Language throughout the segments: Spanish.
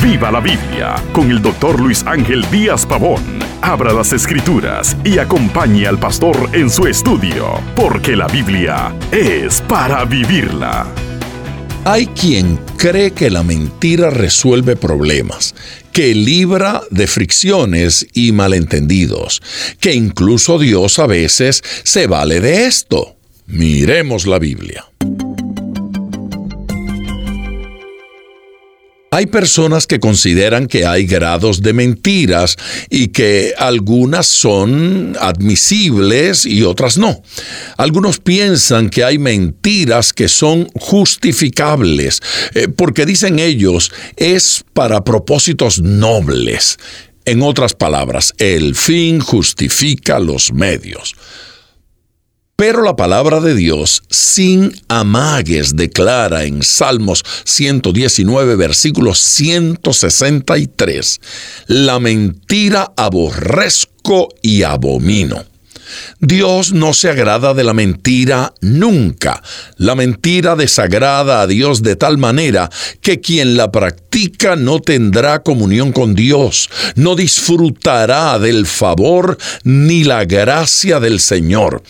Viva la Biblia con el doctor Luis Ángel Díaz Pavón. Abra las escrituras y acompañe al pastor en su estudio, porque la Biblia es para vivirla. Hay quien cree que la mentira resuelve problemas, que libra de fricciones y malentendidos, que incluso Dios a veces se vale de esto. Miremos la Biblia. Hay personas que consideran que hay grados de mentiras y que algunas son admisibles y otras no. Algunos piensan que hay mentiras que son justificables, eh, porque dicen ellos es para propósitos nobles. En otras palabras, el fin justifica los medios. Pero la palabra de Dios, sin amagues, declara en Salmos 119, versículo 163, la mentira aborrezco y abomino. Dios no se agrada de la mentira nunca. La mentira desagrada a Dios de tal manera que quien la practica no tendrá comunión con Dios, no disfrutará del favor ni la gracia del Señor.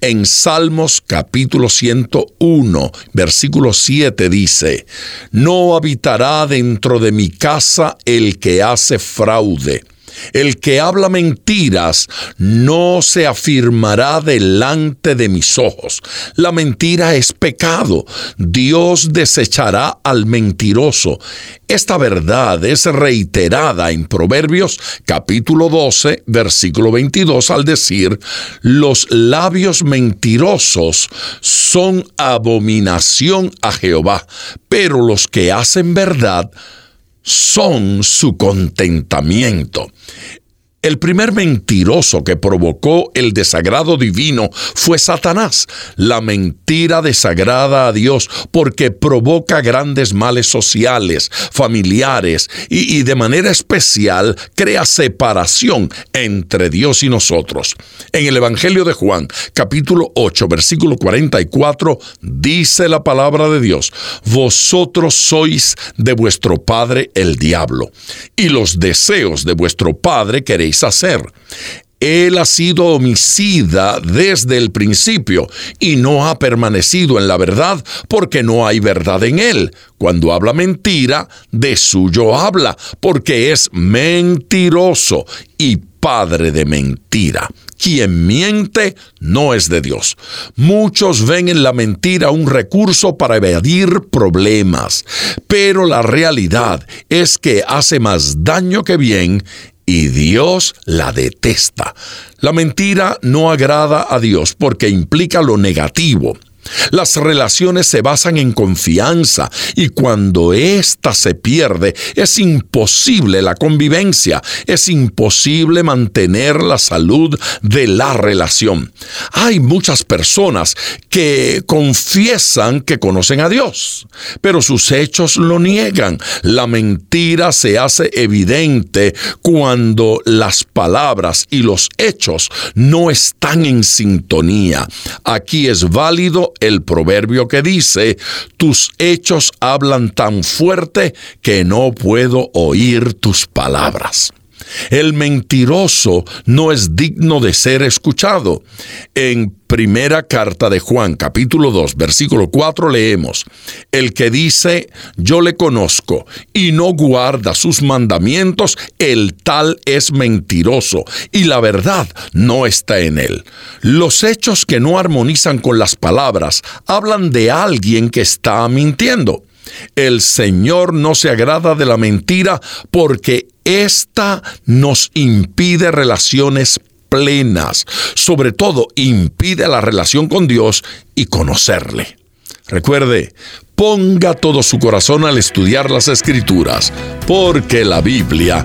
En Salmos capítulo 101, versículo 7 dice, No habitará dentro de mi casa el que hace fraude el que habla mentiras no se afirmará delante de mis ojos. La mentira es pecado. Dios desechará al mentiroso. Esta verdad es reiterada en Proverbios capítulo 12, versículo 22 al decir, los labios mentirosos son abominación a Jehová, pero los que hacen verdad son su contentamiento. El primer mentiroso que provocó el desagrado divino fue Satanás. La mentira desagrada a Dios porque provoca grandes males sociales, familiares y, de manera especial crea separación entre Dios y nosotros. En el Evangelio de Juan, capítulo 8, versículo 44, dice la palabra de Dios, Vosotros sois de vuestro padre el diablo, y los deseos de vuestro padre queréis hacer. Él ha sido homicida desde el principio y no ha permanecido en la verdad porque no hay verdad en él. Cuando habla mentira, de suyo habla, porque es mentiroso y padre de mentira. Quien miente no es de Dios. Muchos ven en la mentira un recurso para evadir problemas, pero la realidad es que hace más daño que bien y Dios la detesta. La mentira no agrada a Dios porque implica lo negativo. Las relaciones se basan en confianza y cuando ésta se pierde es imposible la convivencia, es imposible mantener la salud de la relación. Hay muchas personas que confiesan que conocen a Dios, pero sus hechos lo niegan. La mentira se hace evidente cuando las palabras y los hechos no están en sintonía. Aquí es válido el proverbio que dice, tus hechos hablan tan fuerte que no puedo oír tus palabras. El mentiroso no es digno de ser escuchado. En primera carta de Juan, capítulo 2, versículo 4 leemos, El que dice, yo le conozco, y no guarda sus mandamientos, el tal es mentiroso, y la verdad no está en él. Los hechos que no armonizan con las palabras hablan de alguien que está mintiendo. El Señor no se agrada de la mentira porque ésta nos impide relaciones plenas. Sobre todo, impide la relación con Dios y conocerle. Recuerde, ponga todo su corazón al estudiar las escrituras, porque la Biblia